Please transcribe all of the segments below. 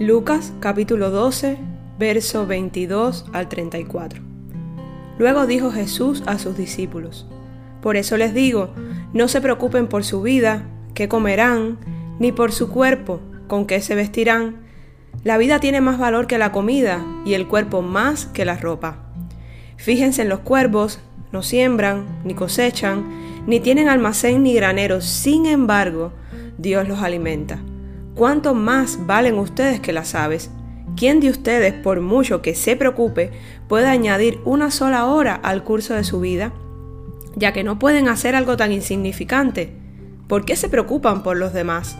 Lucas capítulo 12, verso 22 al 34. Luego dijo Jesús a sus discípulos, Por eso les digo, no se preocupen por su vida, qué comerán, ni por su cuerpo, con qué se vestirán. La vida tiene más valor que la comida y el cuerpo más que la ropa. Fíjense en los cuervos, no siembran, ni cosechan, ni tienen almacén ni graneros, sin embargo, Dios los alimenta. ¿Cuánto más valen ustedes que las aves? ¿Quién de ustedes, por mucho que se preocupe, puede añadir una sola hora al curso de su vida? Ya que no pueden hacer algo tan insignificante, ¿por qué se preocupan por los demás?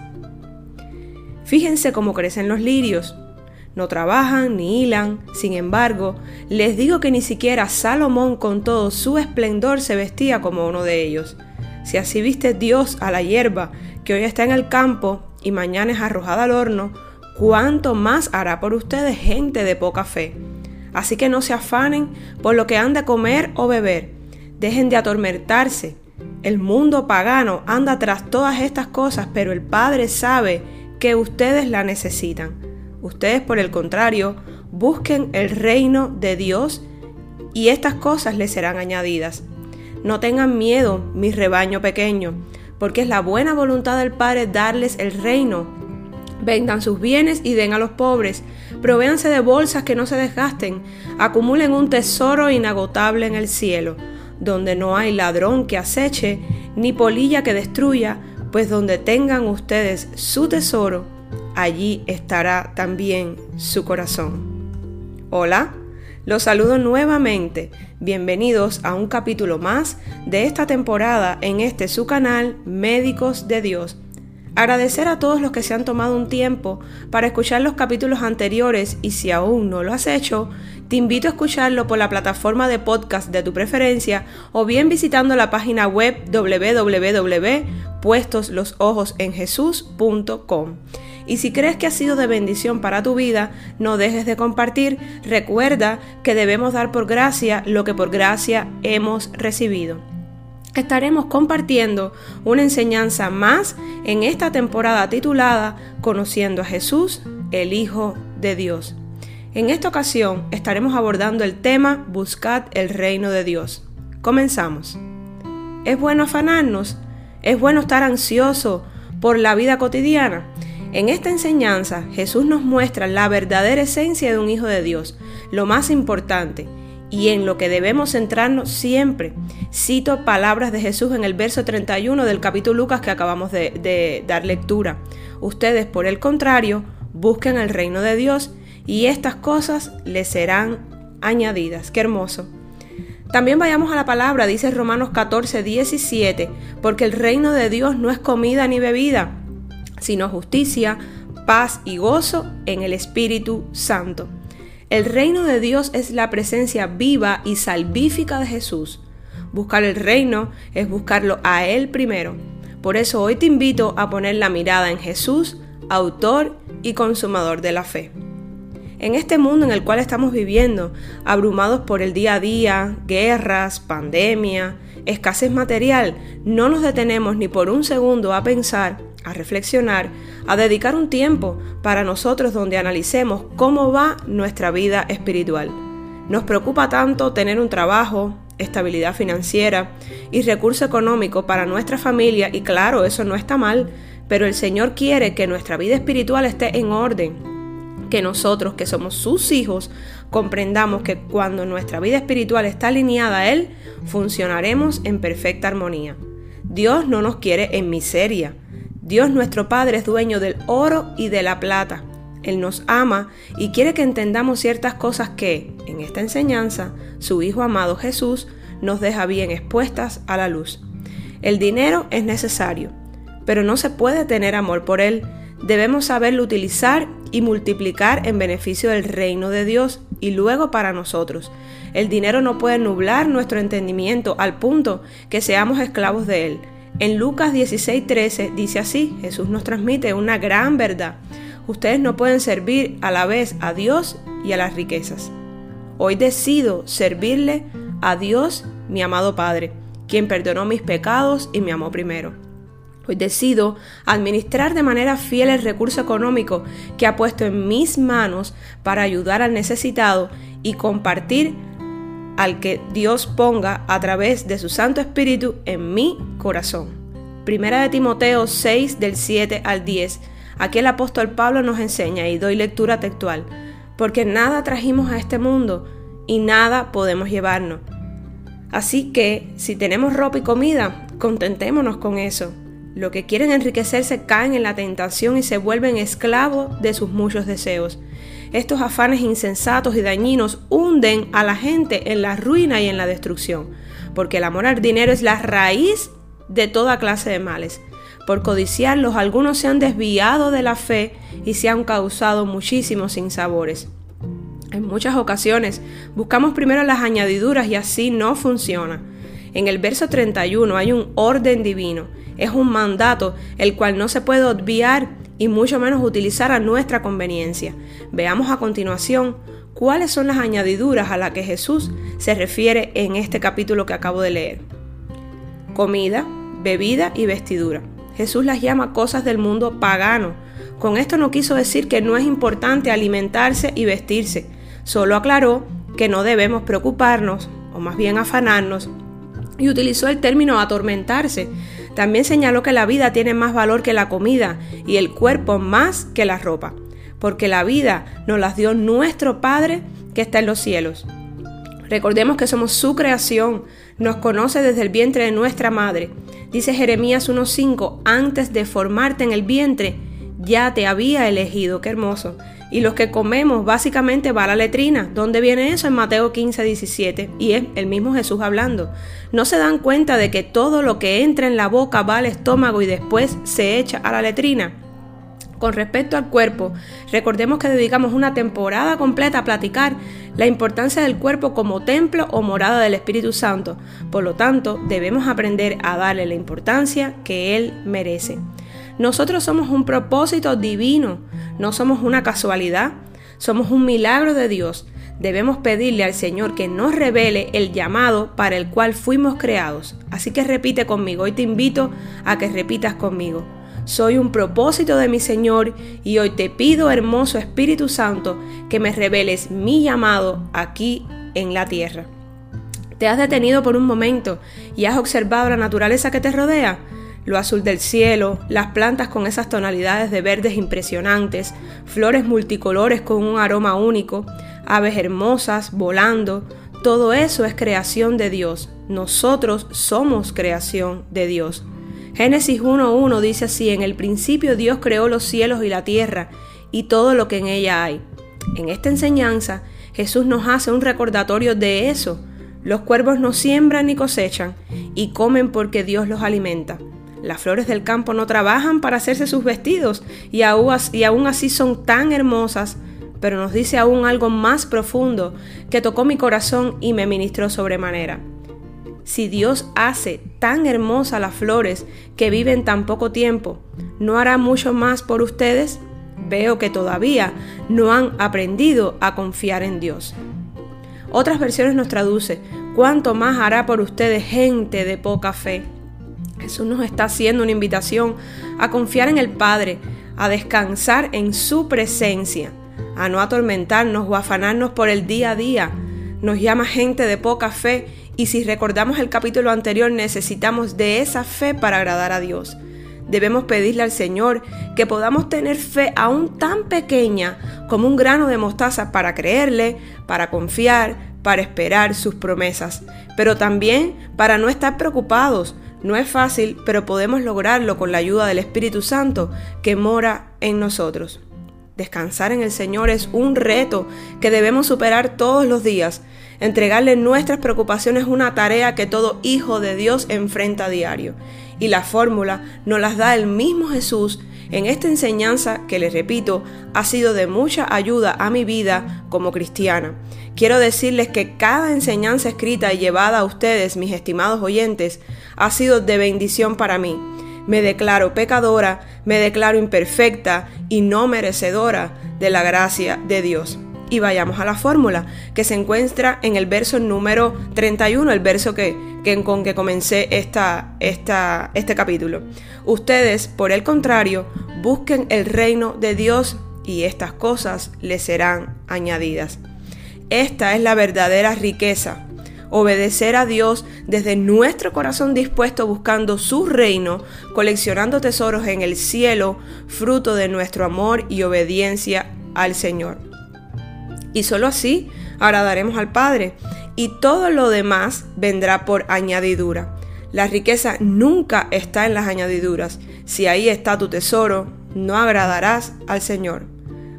Fíjense cómo crecen los lirios. No trabajan ni hilan, sin embargo, les digo que ni siquiera Salomón con todo su esplendor se vestía como uno de ellos. Si así viste Dios a la hierba que hoy está en el campo y mañana es arrojada al horno, cuánto más hará por ustedes gente de poca fe. Así que no se afanen por lo que han de comer o beber. Dejen de atormentarse. El mundo pagano anda tras todas estas cosas, pero el Padre sabe que ustedes la necesitan. Ustedes, por el contrario, busquen el reino de Dios y estas cosas les serán añadidas. No tengan miedo, mi rebaño pequeño, porque es la buena voluntad del Padre darles el reino. Vendan sus bienes y den a los pobres. Provéanse de bolsas que no se desgasten. Acumulen un tesoro inagotable en el cielo, donde no hay ladrón que aceche, ni polilla que destruya, pues donde tengan ustedes su tesoro, allí estará también su corazón. Hola. Los saludo nuevamente. Bienvenidos a un capítulo más de esta temporada en este su canal Médicos de Dios. Agradecer a todos los que se han tomado un tiempo para escuchar los capítulos anteriores y si aún no lo has hecho, te invito a escucharlo por la plataforma de podcast de tu preferencia o bien visitando la página web www.puestoslosojos.enjesús.com. Y si crees que ha sido de bendición para tu vida, no dejes de compartir. Recuerda que debemos dar por gracia lo que por gracia hemos recibido. Estaremos compartiendo una enseñanza más en esta temporada titulada Conociendo a Jesús, el Hijo de Dios. En esta ocasión estaremos abordando el tema Buscad el reino de Dios. Comenzamos. ¿Es bueno afanarnos? ¿Es bueno estar ansioso por la vida cotidiana? En esta enseñanza Jesús nos muestra la verdadera esencia de un hijo de Dios, lo más importante, y en lo que debemos centrarnos siempre. Cito palabras de Jesús en el verso 31 del capítulo Lucas que acabamos de, dar lectura. Ustedes, por el contrario, busquen el reino de Dios y estas cosas les serán añadidas. Qué hermoso. También vayamos a la palabra, dice Romanos 14, 17, porque el reino de Dios no es comida ni bebida, sino justicia, paz y gozo en el Espíritu Santo. El reino de Dios es la presencia viva y salvífica de Jesús. Buscar el reino es buscarlo a Él primero. Por eso hoy te invito a poner la mirada en Jesús, autor y consumador de la fe. En este mundo en el cual estamos viviendo, abrumados por el día a día, guerras, pandemia, escasez material, no nos detenemos ni por un segundo a pensar a reflexionar, a dedicar un tiempo para nosotros donde analicemos cómo va nuestra vida espiritual. Nos preocupa tanto tener un trabajo, estabilidad financiera y recurso económico para nuestra familia y claro, eso no está mal, pero el Señor quiere que nuestra vida espiritual esté en orden, que nosotros que somos sus hijos comprendamos que cuando nuestra vida espiritual está alineada a Él, funcionaremos en perfecta armonía. Dios no nos quiere en miseria, Dios nuestro Padre es dueño del oro y de la plata. Él nos ama y quiere que entendamos ciertas cosas que, en esta enseñanza, su Hijo amado Jesús nos deja bien expuestas a la luz. El dinero es necesario, pero no se puede tener amor por él. Debemos saberlo utilizar y multiplicar en beneficio del reino de Dios y luego para nosotros. El dinero no puede nublar nuestro entendimiento al punto que seamos esclavos de él. En Lucas 16:13 dice así, Jesús nos transmite una gran verdad. Ustedes no pueden servir a la vez a Dios y a las riquezas. Hoy decido servirle a Dios, mi amado Padre, quien perdonó mis pecados y me amó primero. Hoy decido administrar de manera fiel el recurso económico que ha puesto en mis manos para ayudar al necesitado y compartir al que Dios ponga a través de su Santo Espíritu en mi corazón. Primera de Timoteo 6 del 7 al 10. Aquí el apóstol Pablo nos enseña y doy lectura textual, porque nada trajimos a este mundo y nada podemos llevarnos. Así que si tenemos ropa y comida, contentémonos con eso los que quieren enriquecerse caen en la tentación y se vuelven esclavos de sus muchos deseos. Estos afanes insensatos y dañinos hunden a la gente en la ruina y en la destrucción, porque el amor al dinero es la raíz de toda clase de males. Por codiciarlos algunos se han desviado de la fe y se han causado muchísimos sinsabores. En muchas ocasiones buscamos primero las añadiduras y así no funciona. En el verso 31 hay un orden divino es un mandato el cual no se puede obviar y mucho menos utilizar a nuestra conveniencia. Veamos a continuación cuáles son las añadiduras a las que Jesús se refiere en este capítulo que acabo de leer. Comida, bebida y vestidura. Jesús las llama cosas del mundo pagano. Con esto no quiso decir que no es importante alimentarse y vestirse, solo aclaró que no debemos preocuparnos, o más bien afanarnos, y utilizó el término atormentarse, también señaló que la vida tiene más valor que la comida y el cuerpo más que la ropa, porque la vida nos las dio nuestro Padre que está en los cielos. Recordemos que somos su creación, nos conoce desde el vientre de nuestra madre. Dice Jeremías 1.5, antes de formarte en el vientre, ya te había elegido, qué hermoso y los que comemos básicamente va a la letrina. ¿Dónde viene eso? En Mateo 15, 17. Y es el mismo Jesús hablando. No se dan cuenta de que todo lo que entra en la boca va al estómago y después se echa a la letrina. Con respecto al cuerpo, recordemos que dedicamos una temporada completa a platicar la importancia del cuerpo como templo o morada del Espíritu Santo. Por lo tanto, debemos aprender a darle la importancia que Él merece. Nosotros somos un propósito divino, no somos una casualidad, somos un milagro de Dios. Debemos pedirle al Señor que nos revele el llamado para el cual fuimos creados. Así que repite conmigo, y te invito a que repitas conmigo. Soy un propósito de mi Señor y hoy te pido, hermoso Espíritu Santo, que me reveles mi llamado aquí en la tierra. ¿Te has detenido por un momento y has observado la naturaleza que te rodea? Lo azul del cielo, las plantas con esas tonalidades de verdes impresionantes, flores multicolores con un aroma único, aves hermosas volando, todo eso es creación de Dios. Nosotros somos creación de Dios. Génesis 1.1 dice así, en el principio Dios creó los cielos y la tierra y todo lo que en ella hay. En esta enseñanza Jesús nos hace un recordatorio de eso. Los cuervos no siembran ni cosechan y comen porque Dios los alimenta. Las flores del campo no trabajan para hacerse sus vestidos y aún, así son tan hermosas, pero nos dice aún algo más profundo que tocó mi corazón y me ministró sobremanera. Si Dios hace tan hermosas las flores que viven tan poco tiempo, ¿no hará mucho más por ustedes? Veo que todavía no han aprendido a confiar en Dios. Otras versiones nos traduce, ¿cuánto más hará por ustedes gente de poca fe? Jesús nos está haciendo una invitación a confiar en el Padre, a descansar en su presencia, a no atormentarnos o afanarnos por el día a día. Nos llama gente de poca fe y si recordamos el capítulo anterior necesitamos de esa fe para agradar a Dios. Debemos pedirle al Señor que podamos tener fe aún tan pequeña como un grano de mostaza para creerle, para confiar, para esperar sus promesas, pero también para no estar preocupados no es fácil, pero podemos lograrlo con la ayuda del Espíritu Santo que mora en nosotros. Descansar en el Señor es un reto que debemos superar todos los días. Entregarle nuestras preocupaciones es una tarea que todo hijo de Dios enfrenta a diario. Y la fórmula nos las da el mismo Jesús en esta enseñanza que les repito ha sido de mucha ayuda a mi vida como cristiana. Quiero decirles que cada enseñanza escrita y llevada a ustedes, mis estimados oyentes, ha sido de bendición para mí. Me declaro pecadora, me declaro imperfecta y no merecedora de la gracia de Dios. Y vayamos a la fórmula que se encuentra en el verso número 31, el verso que, con que comencé esta, esta, este capítulo. Ustedes, por el contrario, busquen el reino de Dios y estas cosas les serán añadidas. Esta es la verdadera riqueza. Obedecer a Dios desde nuestro corazón dispuesto buscando su reino, coleccionando tesoros en el cielo, fruto de nuestro amor y obediencia al Señor. Y solo así agradaremos al Padre y todo lo demás vendrá por añadidura. La riqueza nunca está en las añadiduras. Si ahí está tu tesoro, no agradarás al Señor.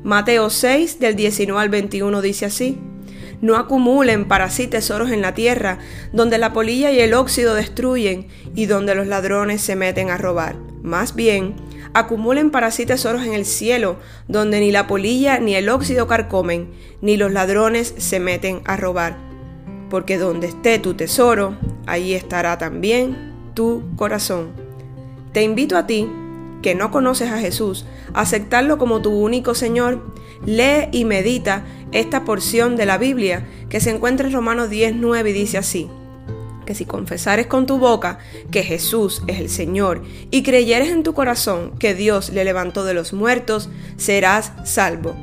Mateo 6 del 19 al 21 dice así. No acumulen para sí tesoros en la tierra, donde la polilla y el óxido destruyen y donde los ladrones se meten a robar. Más bien, acumulen para sí tesoros en el cielo, donde ni la polilla ni el óxido carcomen, ni los ladrones se meten a robar. Porque donde esté tu tesoro, allí estará también tu corazón. Te invito a ti, que no conoces a Jesús, a aceptarlo como tu único Señor. Lee y medita esta porción de la Biblia que se encuentra en Romanos 10.9 y dice así, que si confesares con tu boca que Jesús es el Señor y creyeres en tu corazón que Dios le levantó de los muertos, serás salvo.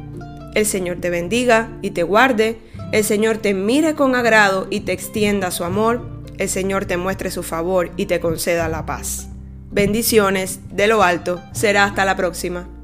El Señor te bendiga y te guarde, el Señor te mire con agrado y te extienda su amor, el Señor te muestre su favor y te conceda la paz. Bendiciones de lo alto, será hasta la próxima.